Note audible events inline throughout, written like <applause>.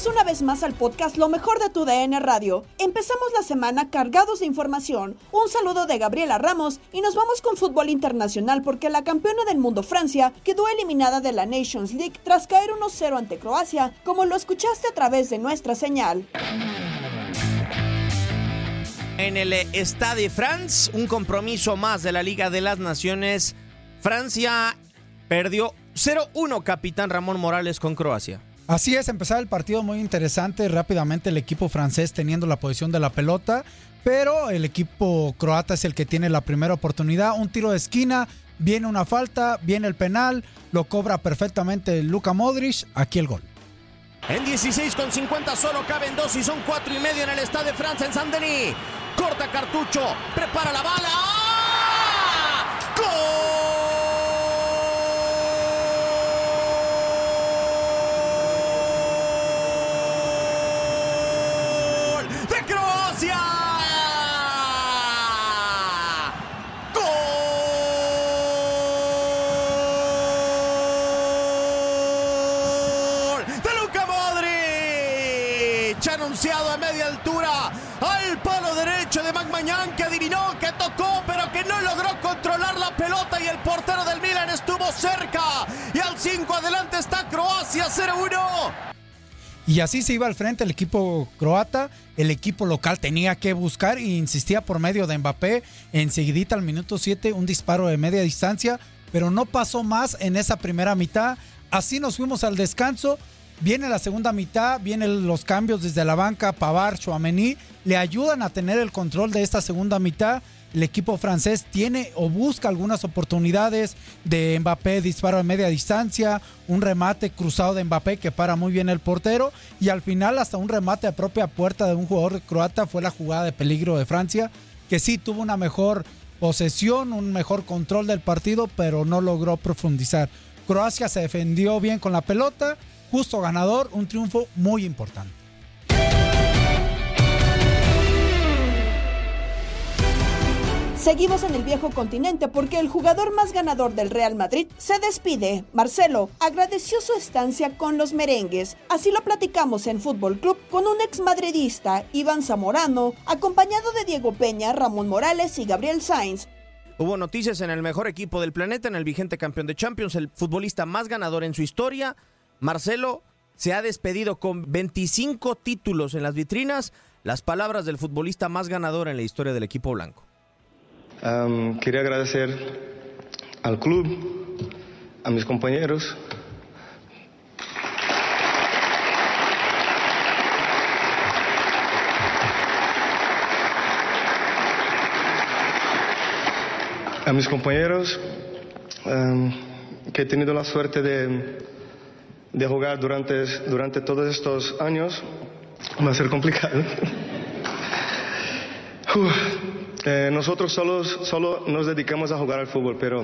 Bienvenidos una vez más al podcast Lo mejor de tu DN Radio. Empezamos la semana cargados de información. Un saludo de Gabriela Ramos y nos vamos con fútbol internacional porque la campeona del mundo Francia quedó eliminada de la Nations League tras caer 1-0 ante Croacia, como lo escuchaste a través de nuestra señal. En el Stade de France, un compromiso más de la Liga de las Naciones. Francia perdió 0-1 capitán Ramón Morales con Croacia. Así es, empezaba el partido muy interesante, rápidamente el equipo francés teniendo la posición de la pelota, pero el equipo croata es el que tiene la primera oportunidad, un tiro de esquina, viene una falta, viene el penal, lo cobra perfectamente Luka Modric, aquí el gol. En 16 con 50 solo caben dos y son cuatro y medio en el Stade de France en Saint-Denis. Corta cartucho, prepara la bala. Pero que no logró controlar la pelota y el portero del Milan estuvo cerca. Y al 5 adelante está Croacia 0-1. Y así se iba al frente el equipo croata. El equipo local tenía que buscar e insistía por medio de Mbappé. Enseguidita al minuto 7 un disparo de media distancia. Pero no pasó más en esa primera mitad. Así nos fuimos al descanso. Viene la segunda mitad, vienen los cambios desde la banca, Pavar, Chouameni, le ayudan a tener el control de esta segunda mitad. El equipo francés tiene o busca algunas oportunidades de Mbappé, disparo a media distancia, un remate cruzado de Mbappé que para muy bien el portero y al final hasta un remate a propia puerta de un jugador croata fue la jugada de peligro de Francia, que sí tuvo una mejor posesión, un mejor control del partido, pero no logró profundizar. Croacia se defendió bien con la pelota, justo ganador, un triunfo muy importante. Seguimos en el viejo continente porque el jugador más ganador del Real Madrid se despide. Marcelo agradeció su estancia con los merengues. Así lo platicamos en Fútbol Club con un ex madridista, Iván Zamorano, acompañado de Diego Peña, Ramón Morales y Gabriel Sainz. Hubo noticias en el mejor equipo del planeta, en el vigente campeón de Champions, el futbolista más ganador en su historia. Marcelo se ha despedido con 25 títulos en las vitrinas. Las palabras del futbolista más ganador en la historia del equipo blanco. quería agradecer al club, a mis compañeros, a mis compañeros que he tenido la suerte de, de jugar durante, durante todos estos años. Va a ser complicado. <laughs> Eh, nosotros solo, solo nos dedicamos a jugar al fútbol, pero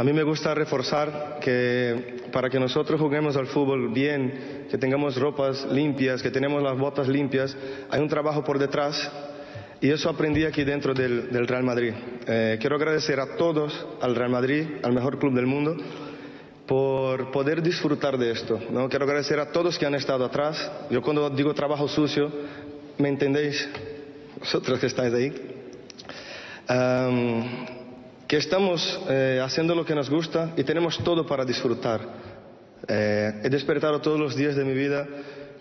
a mí me gusta reforzar que para que nosotros juguemos al fútbol bien, que tengamos ropas limpias, que tenemos las botas limpias, hay un trabajo por detrás y eso aprendí aquí dentro del, Real Madrid. Eh, quiero agradecer a todos, al Real Madrid, al mejor club del mundo, por poder disfrutar de esto. ¿no? Quiero agradecer a todos que han estado atrás. Yo cuando digo trabajo sucio, ¿me entendéis? Vosotros que estáis ahí. que estamos eh, haciendo lo que nos gusta y tenemos todo para disfrutar. Eh, he despertado todos los días de mi vida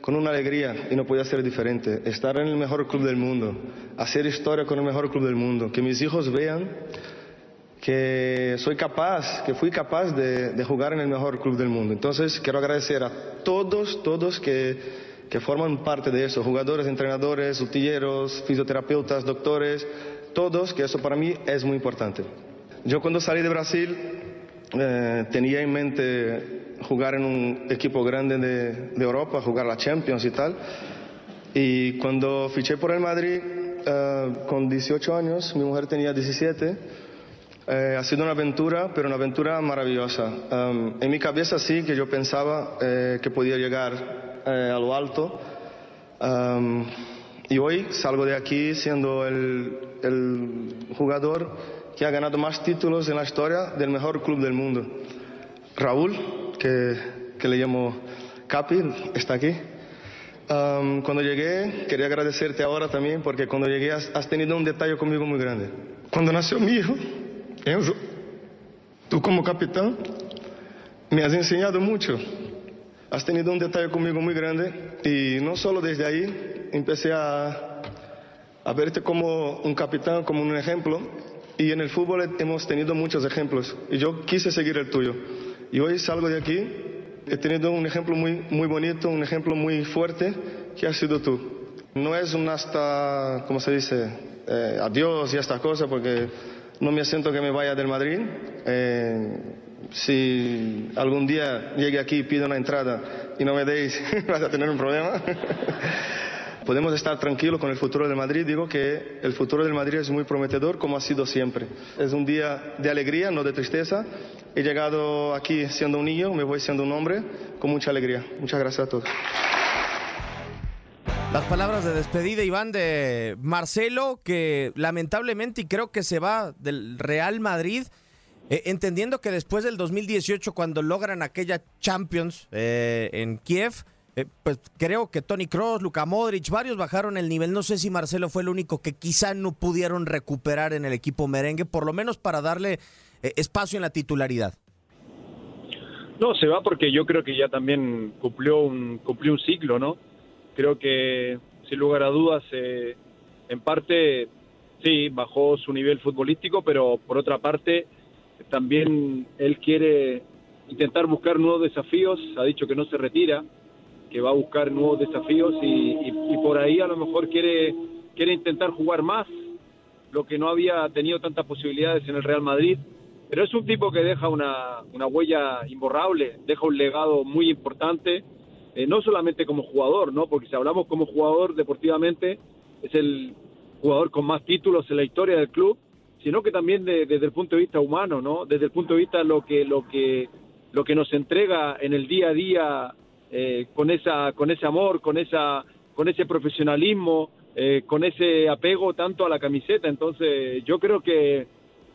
con una alegría y no podía ser diferente. Estar en el mejor club del mundo, hacer historia con el mejor club del mundo, que mis hijos vean que soy capaz, que fui capaz de, jugar en el mejor club del mundo. Entonces quiero agradecer a todos, todos que, que forman parte de eso, jugadores, entrenadores, utilleros, fisioterapeutas, doctores, todos, que eso para mí es muy importante. Yo cuando salí de Brasil eh, tenía en mente jugar en un equipo grande de, Europa, jugar la Champions y tal. Y cuando fiché por el Madrid, eh, con 18 años, mi mujer tenía 17, eh, ha sido una aventura, pero una aventura maravillosa. Um, en mi cabeza sí que yo pensaba eh, que podía llegar a lo alto. Um, y hoy salgo de aquí siendo el, el jugador que ha ganado más títulos en la historia del mejor club del mundo. Raúl, que, que le llamo Capi, está aquí. Um, cuando llegué, quería agradecerte ahora también, porque cuando llegué has, tenido un detalle conmigo muy grande. Cuando nació mi hijo, Enzo, tú como capitán, me has enseñado mucho. Has tenido un detalle conmigo muy grande y no solo desde ahí empecé a, a verte como un capitán, como un ejemplo. Y en el fútbol hemos tenido muchos ejemplos y yo quise seguir el tuyo. Y hoy salgo de aquí, he tenido un ejemplo muy, muy bonito, un ejemplo muy fuerte, que ha sido tú. No es un hasta, ¿cómo se dice? Eh, adiós y esta cosa, porque no me siento que me vaya del Madrid. Eh, si algún día llegue aquí pido una entrada y no me deis, <laughs> vas a tener un problema. <laughs> podemos estar tranquilos con el futuro del Madrid. Digo que el futuro del Madrid es muy prometedor, como ha sido siempre. Es un día de alegría, no de tristeza. He llegado aquí siendo un niño, me voy siendo un hombre, con mucha alegría. Muchas gracias a todos. Las palabras de despedida, Iván, de Marcelo, que lamentablemente y creo que se va del Real Madrid, eh, entendiendo que después del 2018, cuando logran aquella Champions eh, en Kiev, eh, pues creo que Tony Cross, Luka Modric, varios bajaron el nivel. No sé si Marcelo fue el único que quizá no pudieron recuperar en el equipo merengue, por lo menos para darle espacio en la titularidad. No, se va porque yo creo que ya también cumplió un, cumplió un ciclo, ¿no? Creo que, sin lugar a dudas, eh, en parte, sí, bajó su nivel futbolístico, pero por otra parte, también él quiere intentar buscar nuevos desafíos, ha dicho que no se retira, que va a buscar nuevos desafíos y, por ahí a lo mejor quiere, quiere intentar jugar más, lo que no había tenido tantas posibilidades en el Real Madrid. Pero es un tipo que deja una, una huella imborrable, deja un legado muy importante, eh, no solamente como jugador, ¿no? porque si hablamos como jugador deportivamente, es el jugador con más títulos en la historia del club, sino que también desde el punto de vista humano, ¿no? desde el punto de vista lo que, lo que, lo que nos entrega en el día a día eh, con esa con ese amor, con esa con ese profesionalismo, eh, con ese apego tanto a la camiseta. Entonces, yo creo que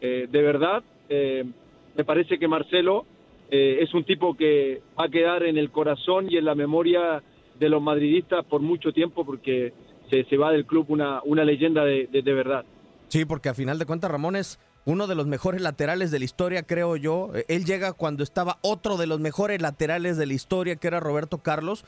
de verdad me parece que Marcelo es un tipo que va a quedar en el corazón y en la memoria de los madridistas por mucho tiempo porque se, se va del club una, una leyenda de, de, de verdad. Sí, porque a final de cuentas Ramón es uno de los mejores laterales de la historia, creo yo. Él llega cuando estaba otro de los mejores laterales de la historia, que era Roberto Carlos.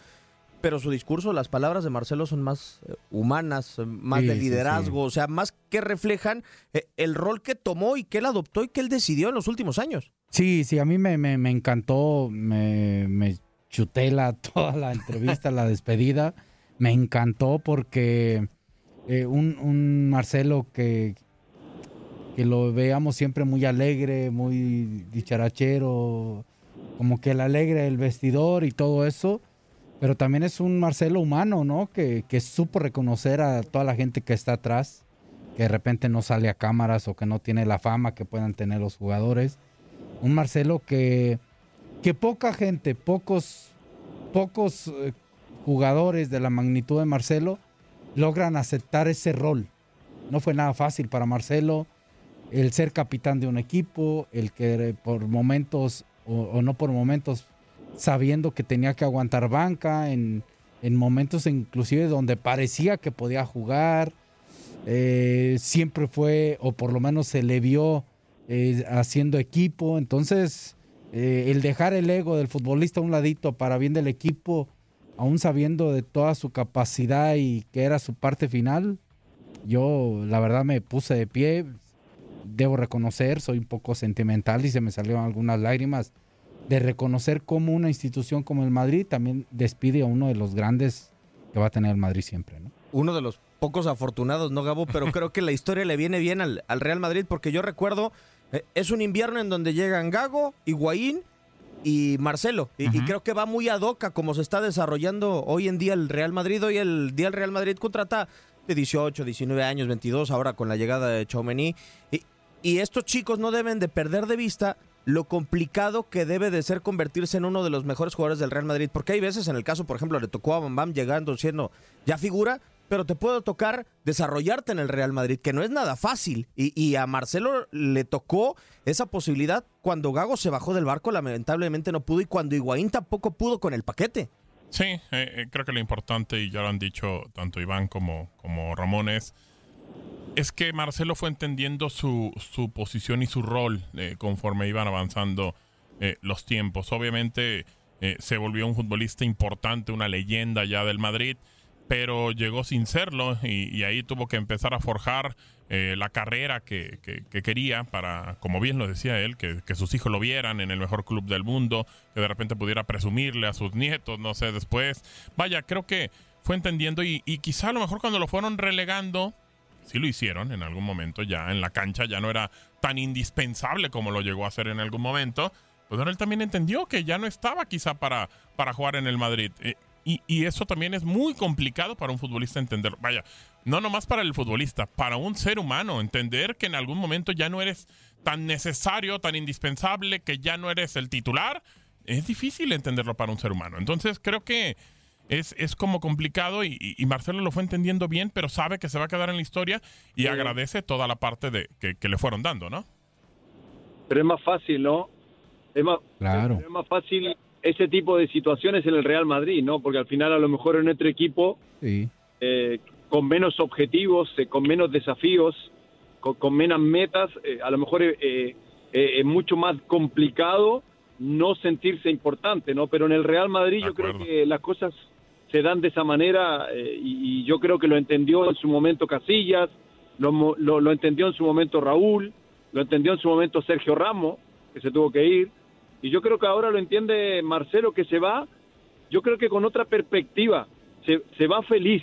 Pero su discurso, las palabras de Marcelo son más eh, humanas, eh, más Sí, de sí, liderazgo, o sea, más que reflejan eh, el rol que tomó y que él adoptó y que él decidió en los últimos años. Sí, sí, a mí me, me, me encantó, me, me chuté la, <laughs> toda la entrevista, la despedida. Me encantó porque eh, un, un Marcelo que, que lo veamos siempre muy alegre, muy dicharachero, como que el alegre del vestidor y todo eso, pero también es un Marcelo humano, ¿no? Que, que supo reconocer a toda la gente que está atrás, que de repente no sale a cámaras o que no tiene la fama que puedan tener los jugadores. Un Marcelo que, que poca gente, pocos, pocos eh, jugadores de la magnitud de Marcelo logran aceptar ese rol. No fue nada fácil para Marcelo el ser capitán de un equipo, el que por momentos o, no por momentos sabiendo que tenía que aguantar banca en, en momentos inclusive donde parecía que podía jugar. Eh, siempre fue, o por lo menos se le vio eh, haciendo equipo. Entonces, eh, el dejar el ego del futbolista a un ladito para bien del equipo, aún sabiendo de toda su capacidad y que era su parte final, yo la verdad me puse de pie. Debo reconocer, soy un poco sentimental y se me salieron algunas lágrimas de reconocer cómo una institución como el Madrid también despide a uno de los grandes que va a tener el Madrid siempre, ¿no? Uno de los pocos afortunados, ¿no, Gabo? Pero creo que la historia le viene bien al, al Real Madrid porque yo recuerdo, es un invierno en donde llegan Gago, Higuaín y Marcelo. Y, y creo que va muy ad hoc a como se está desarrollando hoy en día el Real Madrid. Hoy el día el Real Madrid contrata de 18, 19 años, 22, ahora con la llegada de Chaumení. Y, y estos chicos no deben de perder de vista lo complicado que debe de ser convertirse en uno de los mejores jugadores del Real Madrid. Porque hay veces, en el caso, por ejemplo, le tocó a Bam Bam llegando siendo ya figura, pero te puede tocar desarrollarte en el Real Madrid, que no es nada fácil. Y, a Marcelo le tocó esa posibilidad cuando Gago se bajó del barco, lamentablemente no pudo, y cuando Higuaín tampoco pudo con el paquete. Sí, eh, eh, creo que lo importante, y ya lo han dicho tanto Iván como, como Ramón, es, es que Marcelo fue entendiendo su, su posición y su rol eh, conforme iban avanzando los tiempos. Obviamente se volvió un futbolista importante, una leyenda ya del Madrid, pero llegó sin serlo y, ahí tuvo que empezar a forjar eh, la carrera que, que- que quería para, como bien lo decía él, que, sus hijos lo vieran en el mejor club del mundo, que de repente pudiera presumirle a sus nietos, no sé, después. Vaya, creo que fue entendiendo y, quizá a lo mejor cuando lo fueron relegando, sí lo hicieron en algún momento, ya en la cancha ya no era tan indispensable como lo llegó a ser en algún momento, pues él también entendió que ya no estaba quizá para, para jugar en el Madrid. Eh, y, y eso también es muy complicado para un futbolista entender. Vaya, no nomás para el futbolista, para un ser humano, entender que en algún momento ya no eres tan necesario, tan indispensable, que ya no eres el titular, es difícil entenderlo para un ser humano. Entonces creo que es, es como complicado y, Marcelo lo fue entendiendo bien, pero sabe que se va a quedar en la historia y Sí. agradece toda la parte de, que, que le fueron dando, ¿no? Pero es más fácil, ¿no? Es más, Claro. es más fácil ese tipo de situaciones en el Real Madrid, ¿no? Porque al final a lo mejor en otro equipo Sí. eh, con menos objetivos, eh, con menos desafíos, con, con menos metas, eh, a lo mejor eh, eh, eh, es mucho más complicado no sentirse importante, ¿no? Pero en el Real Madrid yo creo que las cosas se dan de esa manera eh, y, y yo creo que lo entendió en su momento Casillas, lo, mo- lo, lo entendió en su momento Raúl, lo entendió en su momento Sergio Ramos, que se tuvo que ir, y yo creo que ahora lo entiende Marcelo que se va, yo creo que con otra perspectiva, se, se va feliz,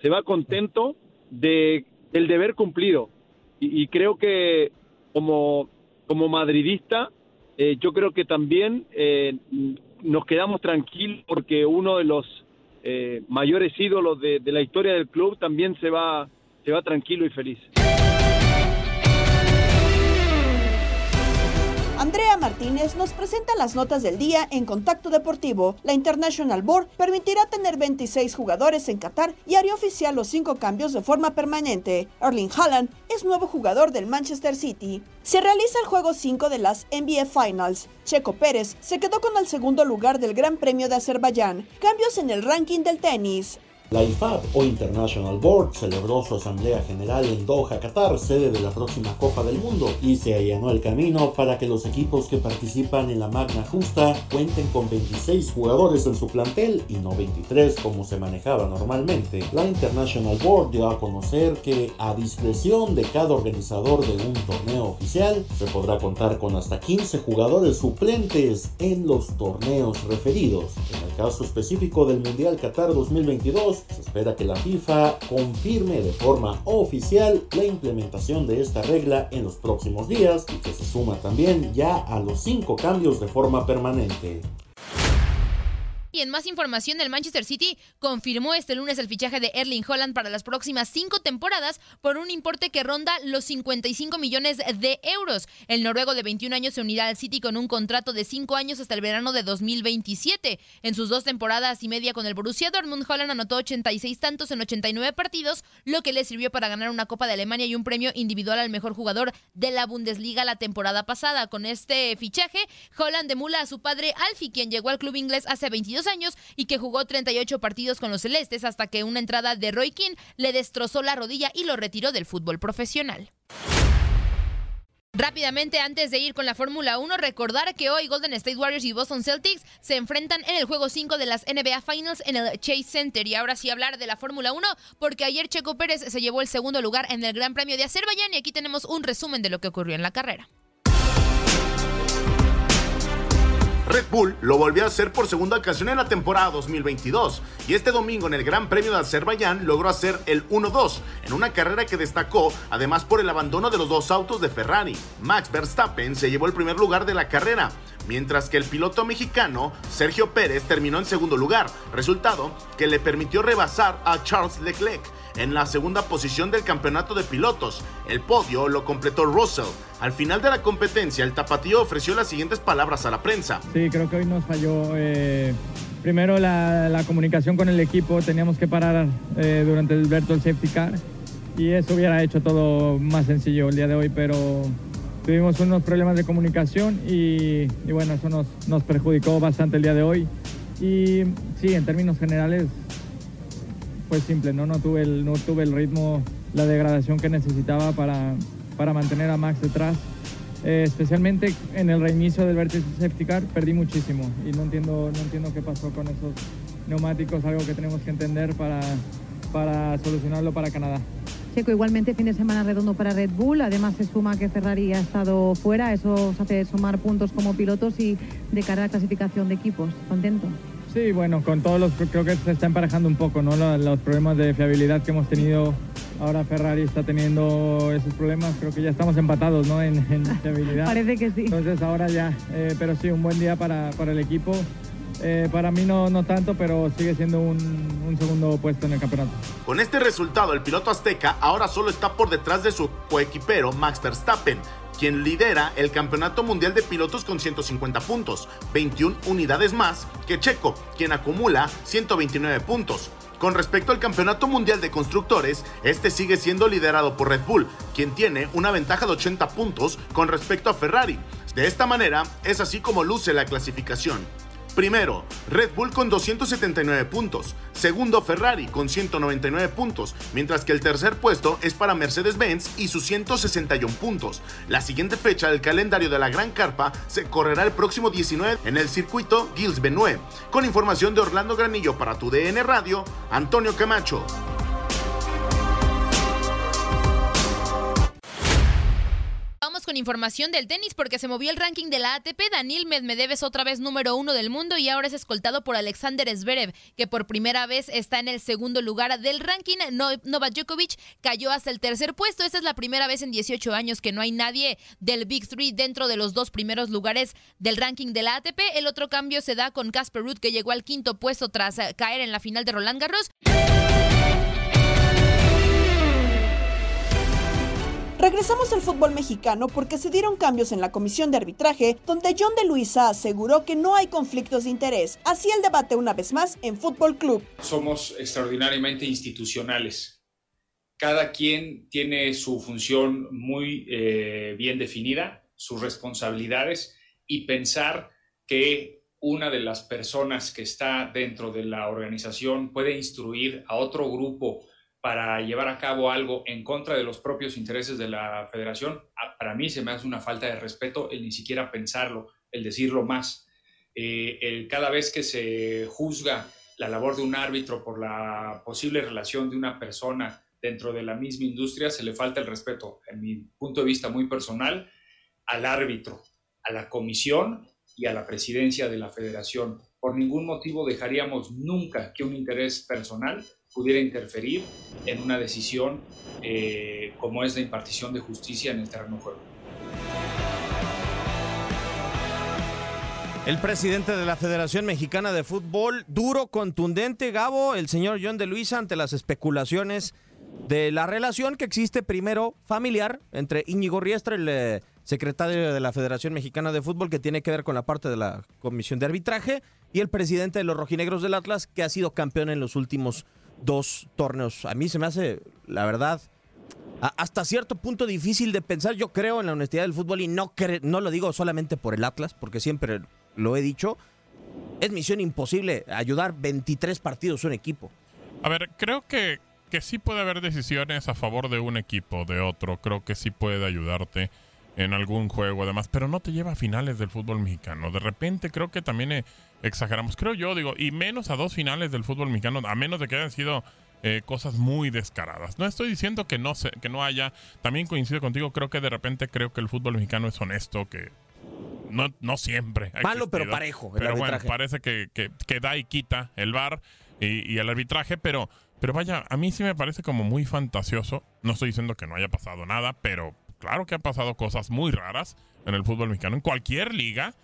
se va contento de el deber cumplido. Y, y creo que como, como madridista, eh, yo creo que también eh, nos quedamos tranquilos porque uno de los eh, mayores ídolos de, de la historia del club también se va, se va tranquilo y feliz. Andrea Martínez nos presenta las notas del día en Contacto Deportivo. La International Board permitirá tener 26 jugadores en Qatar y hará oficial los cinco cambios de forma permanente. Erling Haaland es nuevo jugador del Manchester City. Se realiza el juego 5 de las NBA Finals. Checo Pérez se quedó con el segundo lugar del Gran Premio de Azerbaiyán. Cambios en el ranking del tenis. La IFAB o International Board celebró su asamblea general en Doha, Qatar, sede de la próxima Copa del Mundo, y se allanó el camino para que los equipos que participan en la magna justa cuenten con 26 jugadores en su plantel y no 23 como se manejaba normalmente. La International Board dio a conocer que a discreción de cada organizador de un torneo oficial se podrá contar con hasta 15 jugadores suplentes en los torneos referidos. En el caso específico del Mundial Qatar 2022, se espera que la FIFA confirme de forma oficial la implementación de esta regla en los próximos días y que se suma también ya a los cinco cambios de forma permanente. Y en más información, el Manchester City confirmó este lunes el fichaje de Erling Holland para las próximas cinco temporadas por un importe que ronda los 55 millones de euros. El noruego de 21 años se unirá al City con un contrato de cinco años hasta el verano de 2027. En sus dos temporadas y media con el Borussia Dortmund, Holland anotó 86 tantos en 89 partidos, lo que le sirvió para ganar una Copa de Alemania y un premio individual al mejor jugador de la Bundesliga la temporada pasada. Con este fichaje, Holland demula a su padre Alfie, quien llegó al club inglés hace 22 años y que jugó 38 partidos con los celestes hasta que una entrada de Roy King le destrozó la rodilla y lo retiró del fútbol profesional. Rápidamente, antes de ir con la Fórmula 1, recordar que hoy Golden State Warriors y Boston Celtics se enfrentan en el juego 5 de las NBA Finals en el Chase Center. Y ahora sí hablar de la Fórmula 1, porque ayer Checo Pérez se llevó el segundo lugar en el Gran Premio de Azerbaiyán y aquí tenemos un resumen de lo que ocurrió en la carrera. Red Bull lo volvió a hacer por segunda ocasión en la temporada 2022 y este domingo en el Gran Premio de Azerbaiyán logró hacer el 1-2 en una carrera que destacó además por el abandono de los dos autos de Ferrari. Max Verstappen se llevó el primer lugar de la carrera, mientras que el piloto mexicano Sergio Pérez terminó en segundo lugar, resultado que le permitió rebasar a Charles Leclerc en la segunda posición del campeonato de pilotos. El podio lo completó Russell. Al final de la competencia, el tapatío ofreció las siguientes palabras a la prensa. Sí, creo que hoy nos falló. Eh, primero la, comunicación con el equipo, teníamos que parar eh, durante el virtual safety car y eso hubiera hecho todo más sencillo el día de hoy, pero tuvimos unos problemas de comunicación y, bueno, eso nos, nos perjudicó bastante el día de hoy. Y sí, en términos generales, fue simple, ¿no? No tuve el, no tuve el ritmo, la degradación que necesitaba para, para mantener a Max detrás. Eh, especialmente en el reinicio del vértice safety car perdí muchísimo y no entiendo, no entiendo qué pasó con esos neumáticos, algo que tenemos que entender para, para solucionarlo para Canadá. Checo, igualmente fin de semana redondo para Red Bull, además se suma que Ferrari ha estado fuera, eso os hace sumar puntos como pilotos y de cara a la clasificación de equipos. ¿Contento? Sí, bueno, con todos los, creo que se está emparejando un poco, ¿no? Los, problemas de fiabilidad que hemos tenido, ahora Ferrari está teniendo esos problemas, creo que ya estamos empatados, ¿no? En, <laughs> fiabilidad. Parece que sí. Entonces ahora ya, eh, pero sí, un buen día para, para el equipo. Eh, para mí no, no tanto, pero sigue siendo un, un, segundo puesto en el campeonato. Con este resultado, el piloto azteca ahora solo está por detrás de su coequipero Max Verstappen, quien lidera el Campeonato Mundial de Pilotos con 150 puntos, 21 unidades más que Checo, quien acumula 129 puntos. Con respecto al Campeonato Mundial de Constructores, este sigue siendo liderado por Red Bull, quien tiene una ventaja de 80 puntos con respecto a Ferrari. De esta manera, es así como luce la clasificación. Primero, Red Bull con 279 puntos. Segundo, Ferrari con 199 puntos. Mientras que el tercer puesto es para Mercedes-Benz y sus 161 puntos. La siguiente fecha del calendario de la Gran Carpa se correrá el próximo 19 en el circuito Gilles Benoit. Con información de Orlando Granillo para tu DN Radio, Antonio Camacho. Con información del tenis porque se movió el ranking de la ATP. Daniel Medvedev es otra vez número uno del mundo y ahora es escoltado por Alexander Zverev, que por primera vez está en el segundo lugar del ranking. Novak Djokovic cayó hasta el tercer puesto. Esta es la primera vez en 18 años que no hay nadie del Big Three dentro de los dos primeros lugares del ranking de la ATP. El otro cambio se da con Casper Ruud, que llegó al quinto puesto tras eh, caer en la final de Roland Garros. Regresamos al fútbol mexicano porque se dieron cambios en la comisión de arbitraje, donde John de Luisa aseguró que no hay conflictos de interés. Así el debate una vez más en Fútbol Club. Somos extraordinariamente institucionales. Cada quien tiene su función muy eh, bien definida, sus responsabilidades y pensar que una de las personas que está dentro de la organización puede instruir a otro grupo para llevar a cabo algo en contra de los propios intereses de la federación, para mí se me hace una falta de respeto el ni siquiera pensarlo, el decirlo más. Eh, cada vez que se juzga la labor de un árbitro por la posible relación de una persona dentro de la misma industria, se le falta el respeto, en mi punto de vista muy personal, al árbitro, a la comisión y a la presidencia de la federación. Por ningún motivo dejaríamos nunca que un interés personal pudiera interferir en una decisión eh, como es la impartición de justicia en el terreno juego. El presidente de la Federación Mexicana de Fútbol, duro, contundente, Gabo, el señor John de Luisa, ante las especulaciones de la relación que existe primero familiar entre Íñigo Riestra, el eh, secretario de la Federación Mexicana de Fútbol, que tiene que ver con la parte de la comisión de arbitraje, y el presidente de los rojinegros del Atlas, que ha sido campeón en los últimos dos torneos. A mí se me hace, la verdad, hasta cierto punto difícil de pensar. Yo creo en la honestidad del fútbol y no, no lo digo solamente por el Atlas, porque siempre lo he dicho, es misión imposible ayudar 23 partidos a un equipo. A ver, creo que, que sí puede haber decisiones a favor de un equipo, de otro. Creo que sí puede ayudarte en algún juego, además, pero no te lleva a finales del fútbol mexicano. De repente creo que también eh, exageramos, creo yo, digo, y menos a dos finales del fútbol mexicano, a menos de que hayan sido eh, cosas muy descaradas. No estoy diciendo que no, se, que no haya, también coincido contigo, creo que de repente creo que el fútbol mexicano es honesto, que no, no siempre. Malo, pero parejo. pero bueno, parece que, que, da y quita el bar y, el arbitraje, pero, pero vaya, a mí sí me parece como muy fantasioso. No estoy diciendo que no haya pasado nada, pero claro que han pasado cosas muy raras en el fútbol mexicano, en cualquier liga.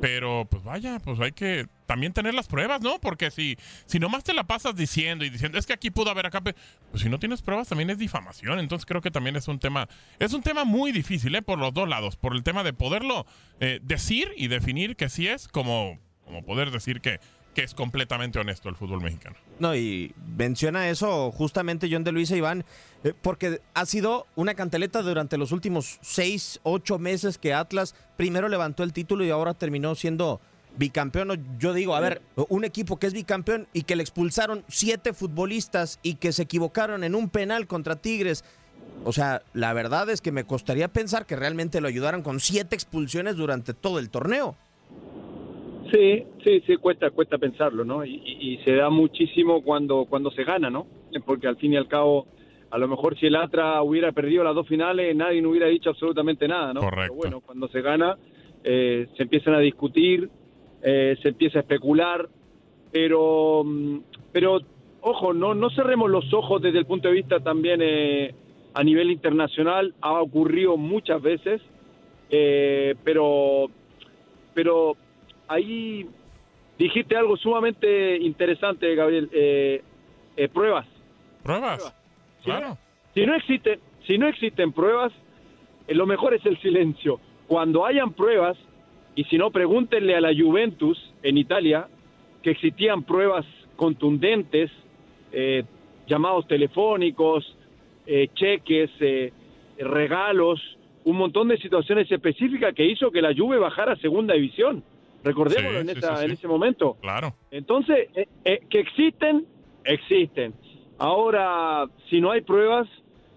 Pero pues vaya, pues hay que también tener las pruebas, ¿no? Porque si, si nomás te la pasas diciendo y diciendo, es que aquí pudo haber acá, pues si no tienes pruebas también es difamación. Entonces creo que también es un tema, es un tema muy difícil, ¿eh? Por los dos lados, por el tema de poderlo eh, decir y definir que sí es, como, como poder decir que que es completamente honesto el fútbol mexicano. No, y menciona eso justamente John de Luisa Iván, eh, porque ha sido una canteleta durante los últimos seis, ocho meses que Atlas primero levantó el título y ahora terminó siendo bicampeón. Yo digo, a ver, un equipo que es bicampeón y que le expulsaron siete futbolistas y que se equivocaron en un penal contra Tigres. O sea, la verdad es que me costaría pensar que realmente lo ayudaran con siete expulsiones durante todo el torneo. Sí, sí, sí, cuesta, cuesta pensarlo, ¿no? Y, se da muchísimo cuando, cuando se gana, ¿no? Porque al fin y al cabo, a lo mejor si el Atra hubiera perdido las dos finales, nadie no hubiera dicho absolutamente nada, ¿no? Correcto. Pero bueno, cuando se gana, eh, se empiezan a discutir, eh, se empieza a especular, pero, mm, pero ojo, no, no cerremos los ojos desde el punto de vista también eh, a nivel internacional, ha ocurrido muchas veces, pero, pero ahí dijiste algo sumamente interesante, Gabriel. Eh, eh, pruebas. Pruebas. Claro. Si no, existen, si no existen pruebas, eh, lo mejor es el silencio. Cuando hayan pruebas, y si no, pregúntenle a la Juventus en Italia que existían pruebas contundentes, llamados telefónicos, cheques, regalos, un montón de situaciones específicas que hizo que la Juve bajara a segunda división. Recordémoslo en, en ese momento. Claro. Entonces, eh, eh, que existen, existen. Ahora, si no hay pruebas,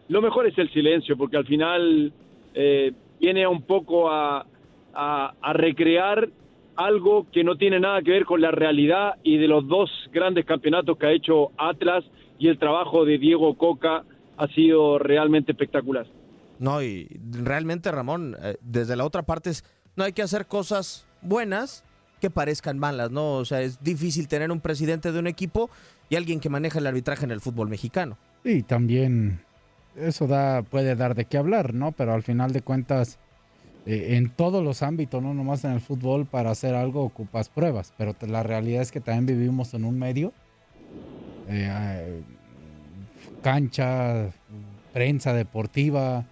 lo mejor es el silencio, porque al final eh, viene un poco a, a, recrear algo que no tiene nada que ver con la realidad y de los dos grandes campeonatos que ha hecho Atlas y el trabajo de Diego Coca ha sido realmente espectacular. No, y realmente Ramón, desde la otra parte es, no hay que hacer cosas buenas que parezcan malas, ¿no? O sea, es difícil tener un presidente de un equipo y alguien que maneja el arbitraje en el fútbol mexicano. Sí, también eso da, puede dar de qué hablar, ¿no? Pero al final de cuentas, eh, en todos los ámbitos, no nomás en el fútbol, para hacer algo ocupas pruebas, pero la realidad es que también vivimos en un medio, eh, cancha, prensa deportiva,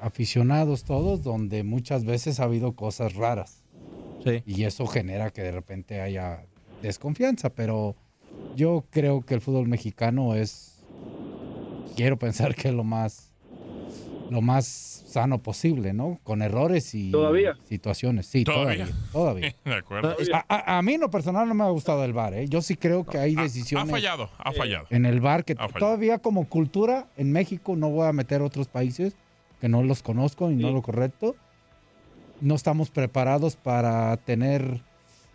aficionados todos, donde muchas veces ha habido cosas raras. Y eso genera que de repente haya desconfianza, pero yo creo que el fútbol mexicano es, quiero pensar que es lo más, lo más sano posible, ¿no? Con errores y ¿Todavía? situaciones. Sí, todavía. Todavía. <laughs> De acuerdo. A, a- a mí en lo personal no me ha gustado el VAR, ¿eh? Yo sí creo que hay Ha decisiones fallado, ha fallado. en el VAR que Ha todavía como cultura en México no voy a meter otros países que no los conozco y no lo correcto. No estamos preparados para tener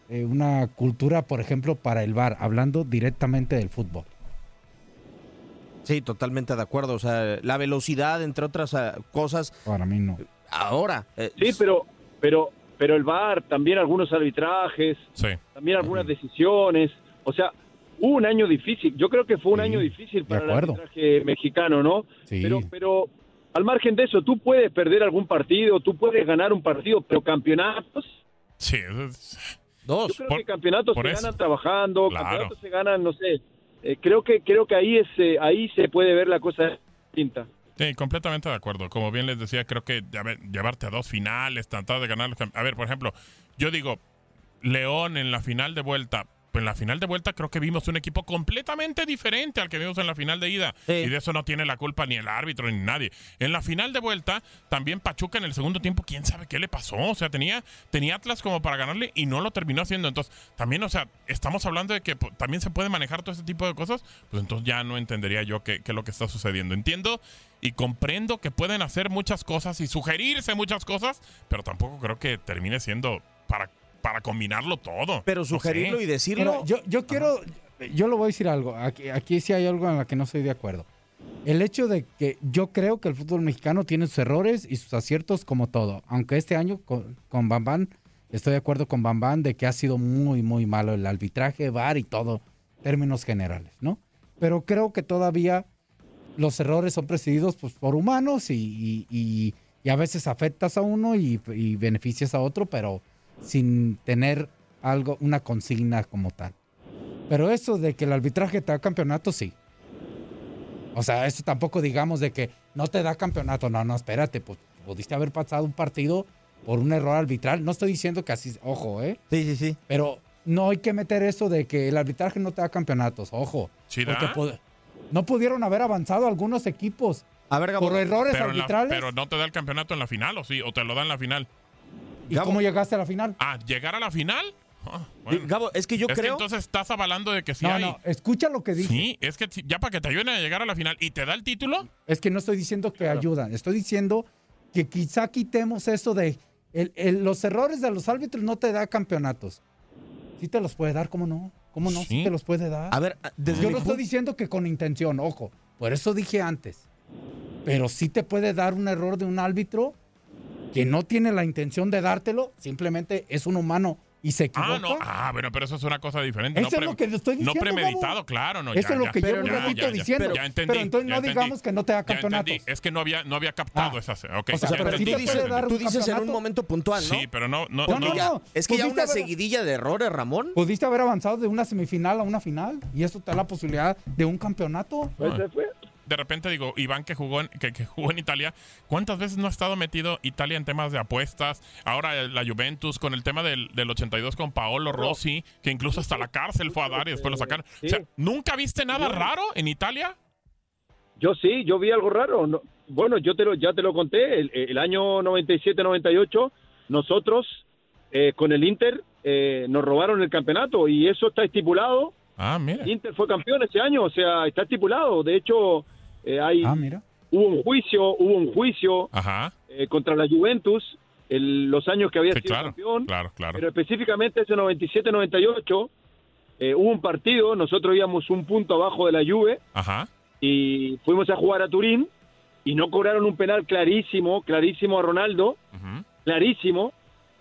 eh, una cultura, por ejemplo, para el VAR, hablando directamente del fútbol. Sí, totalmente de acuerdo. O sea, la velocidad, entre otras ah, cosas. Para mí no. Ahora. eh, Sí, pero, pero, pero el VAR, también algunos arbitrajes, Sí. también algunas decisiones. O sea, hubo un año difícil. Yo creo que fue un año difícil para el arbitraje mexicano, ¿no? Sí. Pero, pero al margen de eso, tú puedes perder algún partido, tú puedes ganar un partido, pero campeonatos. Sí, eso es- Dos. Yo creo que campeonatos se eso. ganan trabajando, Claro. campeonatos se ganan, no sé. eh, creo que creo que ahí es eh, ahí se puede ver la cosa distinta. Sí, completamente de acuerdo. Como bien les decía, creo que a ver, llevarte a dos finales, tratar de ganar. los A ver, por ejemplo, yo digo, León en la final de vuelta. En la final de vuelta creo que vimos un equipo completamente diferente al que vimos en la final de ida. Y de eso no tiene la culpa ni el árbitro ni nadie. En la final de vuelta, también Pachuca en el segundo tiempo, quién sabe qué le pasó. O sea, tenía, tenía Atlas como para ganarle y no lo terminó haciendo. Entonces, también, o sea, estamos hablando de que también se puede manejar todo este tipo de cosas. Pues entonces ya no entendería yo qué, qué es lo que está sucediendo. Entiendo y comprendo que pueden hacer muchas cosas y sugerirse muchas cosas, pero tampoco creo que termine siendo para, para combinarlo todo. Pero No sé. sugerirlo y decirlo. Yo, yo quiero, yo lo voy a decir algo. Aquí, aquí sí hay algo en lo que no estoy de acuerdo. El hecho de que yo creo que el fútbol mexicano tiene sus errores y sus aciertos como todo. Aunque este año con, con Bambán, estoy de acuerdo con Bambán de que ha sido muy, muy malo el arbitraje, VAR y todo, términos generales, ¿no? Pero creo que todavía los errores son presididos pues, por humanos y, y- y- y a veces afectas a uno y, y beneficias a otro, pero sin tener algo, una consigna como tal. Pero eso de que el arbitraje te da campeonato, sí. O sea, eso tampoco digamos de que no te da campeonato. No, no, espérate, pues pudiste haber pasado un partido por un error arbitral. No estoy diciendo que así, ojo, ¿eh? Sí, sí, sí. Pero no hay que meter eso de que el arbitraje no te da campeonatos, ojo. ¿Sí porque pod- no pudieron haber avanzado algunos equipos A ver, por errores pero, la- arbitrales. pero no te da el campeonato en la final, ¿o sí? ¿O te lo da en la final? ¿Y cómo llegaste a la final? Ah, ¿llegar a la final? Ah, bueno. Gabo, es que yo Es creo. entonces estás avalando de que sí no, hay... no, escucha lo que dije. Sí, es que si- ya para que te ayuden a llegar a la final y te da el título, Es que no estoy diciendo que ayudan, estoy diciendo que quizá quitemos eso de el- el- los errores de los árbitros no te da campeonatos. Sí te los puede dar, ¿cómo no? ¿Cómo no? Sí, Sí. te los puede dar. A ver, desde Yo no estoy diciendo que con intención, ojo. Por eso dije antes. Pero sí te puede dar un error de un árbitro que no tiene la intención de dártelo, simplemente es un humano y se equivoca. Ah, no. Ah, bueno, pero eso es una cosa diferente. Eso no es lo que estoy No diciendo, premeditado, Gabo. claro. No, Eso ya, es lo que ya, un ya, ratito ya, ya. diciendo. Ya entendí. Pero entonces ya no entendí. digamos que no te da campeonatos. Es que no había, no había captado esas. Ok, o sea, pero te Tú dices en un momento puntual, ¿no? Sí, pero no, no, No, no, no, no. Es que ya una haber- seguidilla de errores, Ramón. Pudiste haber avanzado de una semifinal a una final y eso te da la posibilidad de un campeonato. Pues se fue. De repente digo, Iván que jugó en, que, que jugó en Italia, ¿cuántas veces no ha estado metido Italia en temas de apuestas? Ahora la Juventus con el tema del, del 82 con Paolo Rossi, que incluso hasta la cárcel fue a dar y después lo sacaron. O sea, ¿nunca viste nada raro en Italia? Yo sí, yo vi algo raro. No- bueno, yo te lo, ya te lo conté. El, el año 97-98, nosotros eh, con el Inter eh, nos robaron el campeonato y eso está estipulado. Ah, mira. Inter fue campeón ese año, o sea, está estipulado. De hecho, eh, hay, Ah, mira. hubo un juicio, hubo un juicio Ajá. eh, contra la Juventus el- los años que había Sí, sido claro. campeón. Claro, claro. Pero específicamente ese 97-98 eh, hubo un partido, nosotros íbamos un punto abajo de la Juve Ajá. y fuimos a jugar a Turín y no cobraron un penal clarísimo, clarísimo a Ronaldo, Ujú. clarísimo,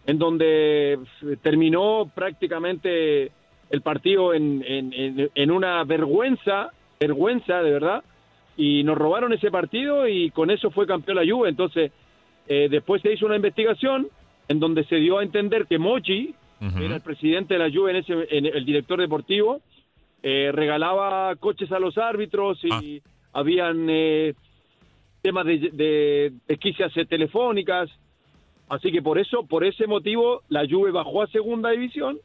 en donde f- terminó prácticamente el partido en, en- en- en una vergüenza, vergüenza de verdad, y nos robaron ese partido y con eso fue campeón la Juve. Entonces, eh, después se hizo una investigación en donde se dio a entender que Mochi, Ujú. era el presidente de la Juve, en ese, en el director deportivo, eh, regalaba coches a los árbitros y habían eh, temas de, de pesquisas telefónicas. Así que por eso, por ese motivo, la Juve bajó a segunda división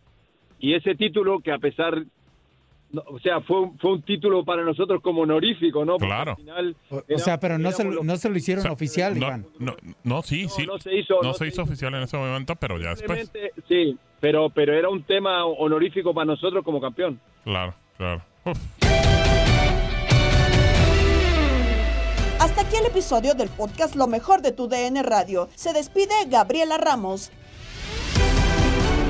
y ese título que a pesar o sea, fue, un- fue un título para nosotros como honorífico, ¿no? Porque Claro. al final O era- sea, pero no se, los- no se lo hicieron oficial, No, Iván. no, no, sí, sí. no se hizo- no no se se hizo oficial en ese momento, pero ya después. Sí, pero, pero era un tema honorífico para nosotros como campeón. Claro, claro. Uf. Hasta aquí el episodio del podcast Lo mejor de tu DN Radio. Se despide Gabriela Ramos.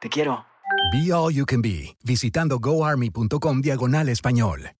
Te quiero. Be All You Can Be, visitando goarmy.com diagonal español.